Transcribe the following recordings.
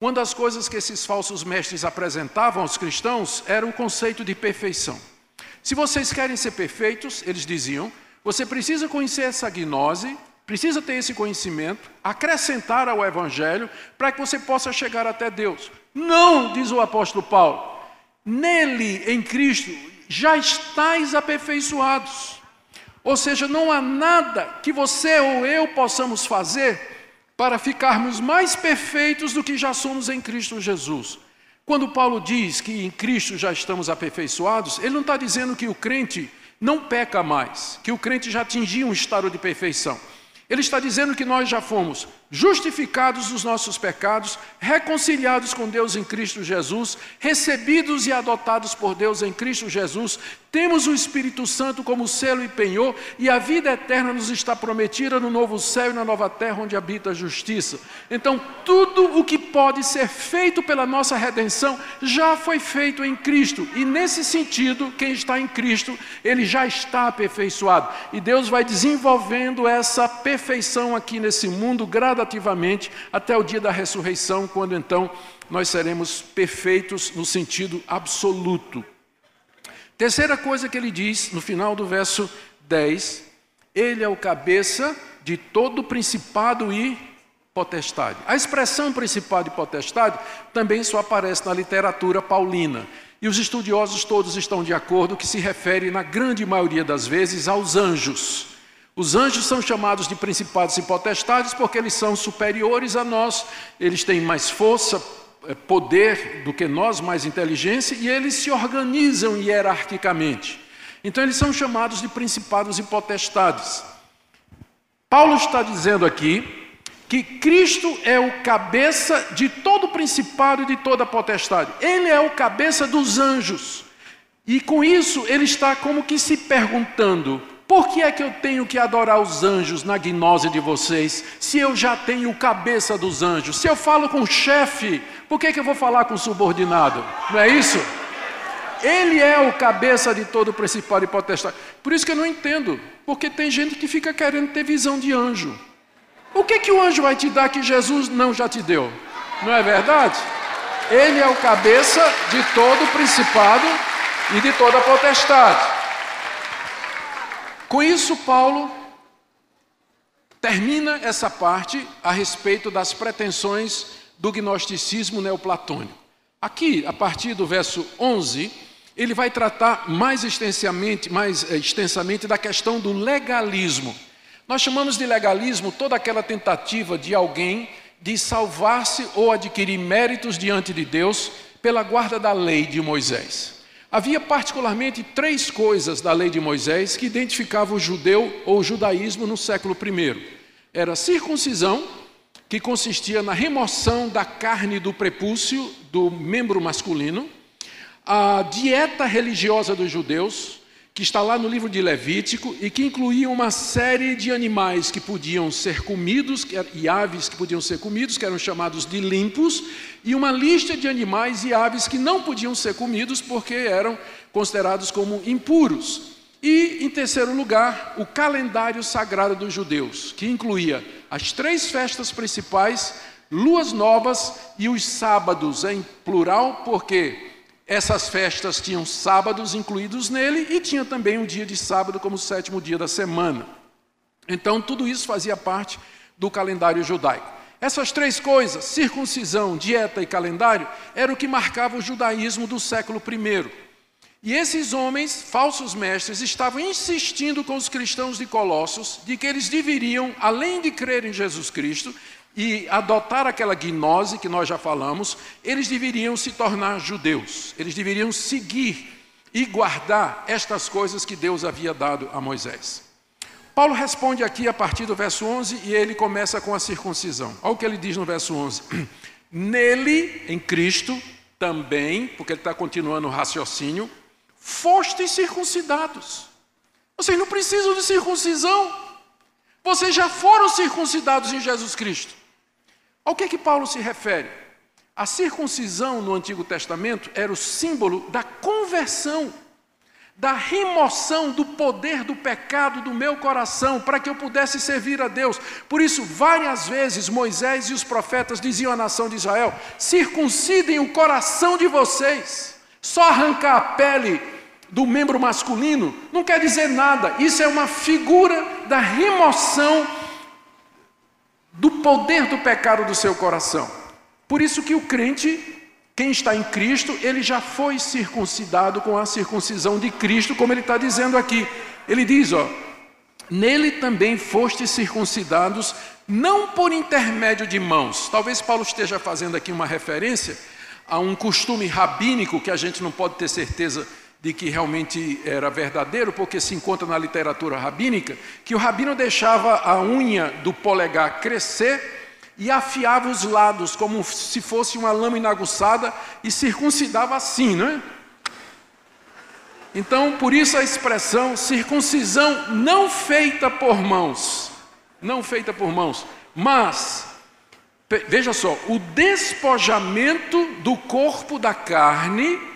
Uma das coisas que esses falsos mestres apresentavam aos cristãos era o conceito de perfeição. Se vocês querem ser perfeitos, eles diziam, você precisa conhecer essa gnose, precisa ter esse conhecimento, acrescentar ao Evangelho, para que você possa chegar até Deus. Não, diz o apóstolo Paulo, nele, em Cristo, já estáis aperfeiçoados. Ou seja, não há nada que você ou eu possamos fazer para ficarmos mais perfeitos do que já somos em Cristo Jesus. Quando Paulo diz que em Cristo já estamos aperfeiçoados, ele não está dizendo que o crente não peca mais, que o crente já atingiu um estado de perfeição. Ele está dizendo que nós já fomos justificados dos nossos pecados, reconciliados com Deus em Cristo Jesus, recebidos e adotados por Deus em Cristo Jesus, temos o Espírito Santo como selo e penhor, e a vida eterna nos está prometida no novo céu e na nova terra onde habita a justiça. Então, tudo o que pode ser feito pela nossa redenção já foi feito em Cristo, e nesse sentido, quem está em Cristo, ele já está aperfeiçoado, e Deus vai desenvolvendo essa perfeição aqui nesse mundo gradativamente gradativamente até o dia da ressurreição, quando então nós seremos perfeitos no sentido absoluto. Terceira coisa que ele diz no final do verso 10: Ele é o cabeça de todo principado e potestade. A expressão principado e potestade também só aparece na literatura paulina. E os estudiosos todos estão de acordo que se refere, na grande maioria das vezes, aos anjos. Os anjos são chamados de principados e potestades porque eles são superiores a nós, eles têm mais força, eh, poder do que nós, mais inteligência, e eles se organizam hierarquicamente. Então, eles são chamados de principados e potestades. Paulo está dizendo aqui que Cristo é o cabeça de todo principado e de toda potestade. Ele é o cabeça dos anjos. E com isso, ele está como que se perguntando: por que é que eu tenho que adorar os anjos na gnose de vocês, se eu já tenho cabeça dos anjos? Se eu falo com o chefe, por que, é que eu vou falar com o subordinado? Não é isso? Ele é o cabeça de todo principal e potestade. Por isso que eu não entendo, porque tem gente que fica querendo ter visão de anjo. O que, que o anjo vai te dar que Jesus não já te deu? Não é verdade? Ele é o cabeça de todo principado e de toda potestade. Com isso, Paulo termina essa parte a respeito das pretensões do gnosticismo neoplatônico. Aqui, a partir do verso 11, ele vai tratar mais extensamente, mais eh, extensamente da questão do legalismo. Nós chamamos de legalismo toda aquela tentativa de alguém de salvar-se ou adquirir méritos diante de Deus pela guarda da lei de Moisés. Havia particularmente três coisas da lei de Moisés que identificavam o judeu ou o judaísmo no século I. Era a circuncisão, que consistia na remoção da carne do prepúcio do membro masculino, a dieta religiosa dos judeus, que está lá no livro de Levítico e que incluía uma série de animais que podiam ser comidos e aves que podiam ser comidos, que eram chamados de limpos, e uma lista de animais e aves que não podiam ser comidos porque eram considerados como impuros. E, em terceiro lugar, o calendário sagrado dos judeus, que incluía as três festas principais, luas novas e os sábados, em plural, porque essas festas tinham sábados incluídos nele e tinha também um dia de sábado como o sétimo dia da semana. Então, tudo isso fazia parte do calendário judaico. Essas três coisas, circuncisão, dieta e calendário, era o que marcava o judaísmo do século I. E esses homens, falsos mestres, estavam insistindo com os cristãos de Colossos de que eles deveriam, além de crer em Jesus Cristo, e adotar aquela gnose que nós já falamos, eles deveriam se tornar judeus, eles deveriam seguir e guardar estas coisas que Deus havia dado a Moisés. Paulo responde aqui a partir do verso 11 e ele começa com a circuncisão. Olha o que ele diz no verso 11: Nele, em Cristo, também, porque ele está continuando o raciocínio, fostes circuncidados. Vocês não precisam de circuncisão, vocês já foram circuncidados em Jesus Cristo. Ao que, que Paulo se refere? A circuncisão no Antigo Testamento era o símbolo da conversão, da remoção do poder do pecado do meu coração, para que eu pudesse servir a Deus. Por isso, várias vezes Moisés e os profetas diziam à nação de Israel: circuncidem o coração de vocês. Só arrancar a pele do membro masculino não quer dizer nada, isso é uma figura da remoção do poder do pecado do seu coração. Por isso que o crente quem está em Cristo, ele já foi circuncidado com a circuncisão de Cristo, como ele está dizendo aqui. Ele diz, ó, nele também fostes circuncidados, não por intermédio de mãos. Talvez Paulo esteja fazendo aqui uma referência a um costume rabínico que a gente não pode ter certeza de que realmente era verdadeiro, porque se encontra na literatura rabínica, que o rabino deixava a unha do polegar crescer e afiava os lados como se fosse uma lâmina aguçada e circuncidava assim, não é? Então, por isso a expressão circuncisão não feita por mãos, não feita por mãos, mas veja só, o despojamento do corpo da carne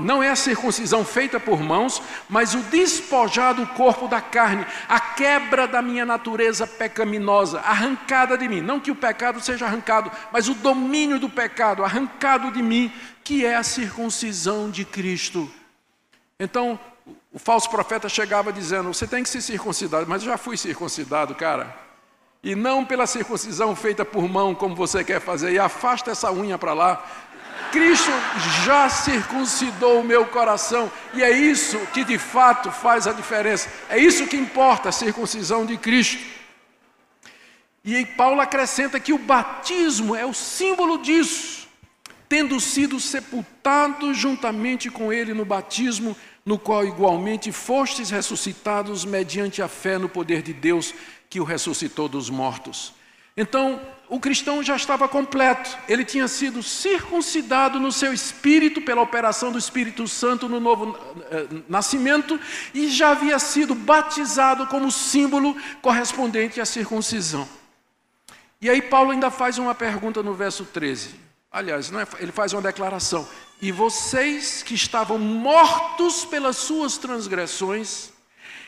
não é a circuncisão feita por mãos, mas o despojar do corpo da carne, a quebra da minha natureza pecaminosa, arrancada de mim. Não que o pecado seja arrancado, mas o domínio do pecado arrancado de mim, que é a circuncisão de Cristo. Então, o falso profeta chegava dizendo: Você tem que se circuncidar, mas eu já fui circuncidado, cara. E não pela circuncisão feita por mão, como você quer fazer, e afasta essa unha para lá. Cristo já circuncidou o meu coração, e é isso que de fato faz a diferença, é isso que importa, a circuncisão de Cristo. E Paulo acrescenta que o batismo é o símbolo disso, tendo sido sepultado juntamente com ele no batismo, no qual igualmente fostes ressuscitados mediante a fé no poder de Deus que o ressuscitou dos mortos. Então, o cristão já estava completo, ele tinha sido circuncidado no seu espírito pela operação do Espírito Santo no novo eh, nascimento e já havia sido batizado como símbolo correspondente à circuncisão. E aí Paulo ainda faz uma pergunta no verso 13. Aliás, é, ele faz uma declaração: "E vocês que estavam mortos pelas suas transgressões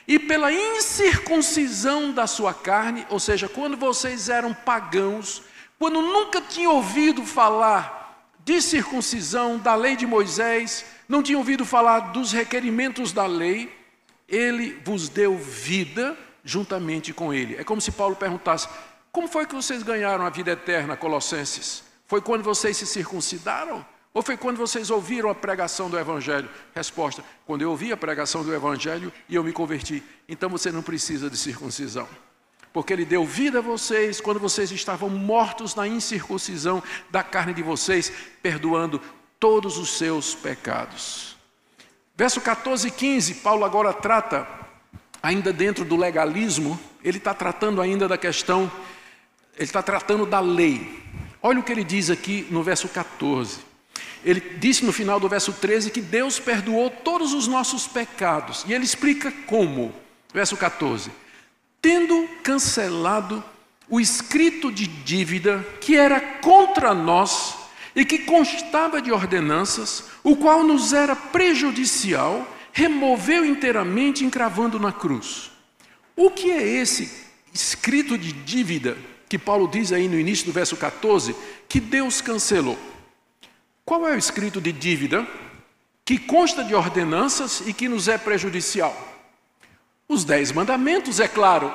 e pela incircuncisão da sua carne, ou seja, quando vocês eram pagãos, quando nunca tinham ouvido falar de circuncisão, da lei de Moisés, não tinham ouvido falar dos requerimentos da lei, ele vos deu vida juntamente com ele. É como se Paulo perguntasse: como foi que vocês ganharam a vida eterna, Colossenses? Foi quando vocês se circuncidaram? Ou foi quando vocês ouviram a pregação do Evangelho? Resposta: quando eu ouvi a pregação do Evangelho e eu me converti. Então você não precisa de circuncisão. Porque Ele deu vida a vocês quando vocês estavam mortos na incircuncisão da carne de vocês, perdoando todos os seus pecados. Verso 14 e 15, Paulo agora trata, ainda dentro do legalismo, ele está tratando ainda da questão, ele está tratando da lei. Olha o que ele diz aqui no verso 14. Ele disse no final do verso 13 que Deus perdoou todos os nossos pecados. E ele explica como. Verso 14: Tendo cancelado o escrito de dívida que era contra nós e que constava de ordenanças, o qual nos era prejudicial, removeu inteiramente, encravando na cruz. O que é esse escrito de dívida que Paulo diz aí no início do verso 14 que Deus cancelou? Qual é o escrito de dívida que consta de ordenanças e que nos é prejudicial? Os dez mandamentos, é claro.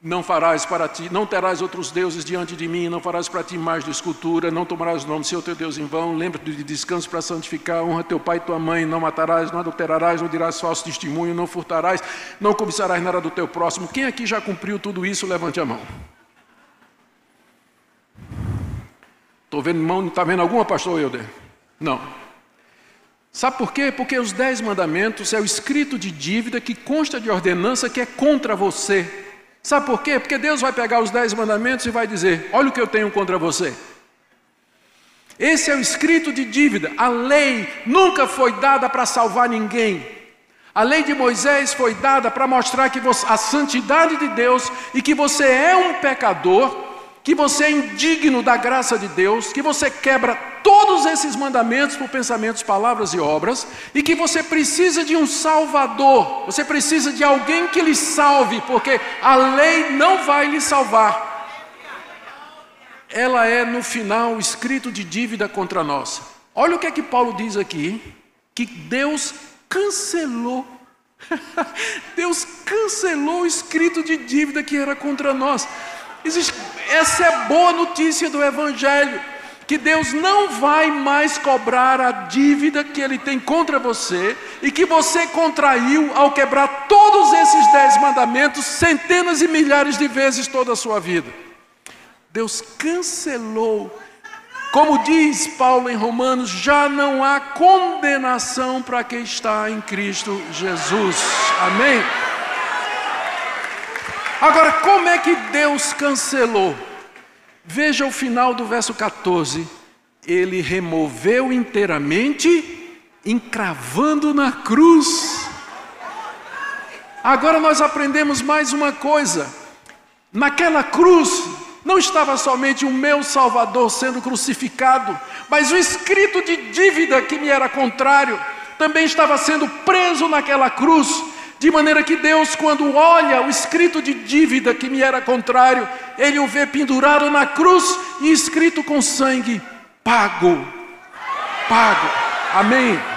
Não farás para ti, não terás outros deuses diante de mim, não farás para ti mais de escultura, não tomarás o nome do Senhor teu Deus em vão, lembra-te de descanso para santificar, honra teu pai e tua mãe, não matarás, não adulterarás, não dirás falso testemunho, não furtarás, não cobiçarás nada do teu próximo. Quem aqui já cumpriu tudo isso, levante a mão. Estou vendo mão, está vendo alguma, pastor Euder? Não. Sabe por quê? Porque os dez mandamentos é o escrito de dívida que consta de ordenança que é contra você. Sabe por quê? Porque Deus vai pegar os dez mandamentos e vai dizer: Olha o que eu tenho contra você. Esse é o escrito de dívida. A lei nunca foi dada para salvar ninguém. A lei de Moisés foi dada para mostrar que você, a santidade de Deus e que você é um pecador que você é indigno da graça de Deus, que você quebra todos esses mandamentos por pensamentos, palavras e obras, e que você precisa de um Salvador, você precisa de alguém que lhe salve, porque a lei não vai lhe salvar. Ela é, no final, escrito de dívida contra nós. Olha o que é que Paulo diz aqui: que Deus cancelou. Deus cancelou o escrito de dívida que era contra nós. Existe, essa é boa notícia do Evangelho que Deus não vai mais cobrar a dívida que Ele tem contra você e que você contraiu ao quebrar todos esses dez mandamentos centenas e milhares de vezes toda a sua vida. Deus cancelou. Como diz Paulo em Romanos, já não há condenação para quem está em Cristo Jesus. Amém? Agora, como é que Deus cancelou? Veja o final do verso 14. Ele removeu inteiramente, encravando na cruz. Agora nós aprendemos mais uma coisa. Naquela cruz não estava somente o meu Salvador sendo crucificado, mas o escrito de dívida que me era contrário também estava sendo preso naquela cruz de maneira que Deus, quando olha o escrito de dívida que me era contrário, Ele o vê pendurado na cruz e escrito com sangue: pago. Pago. Amém.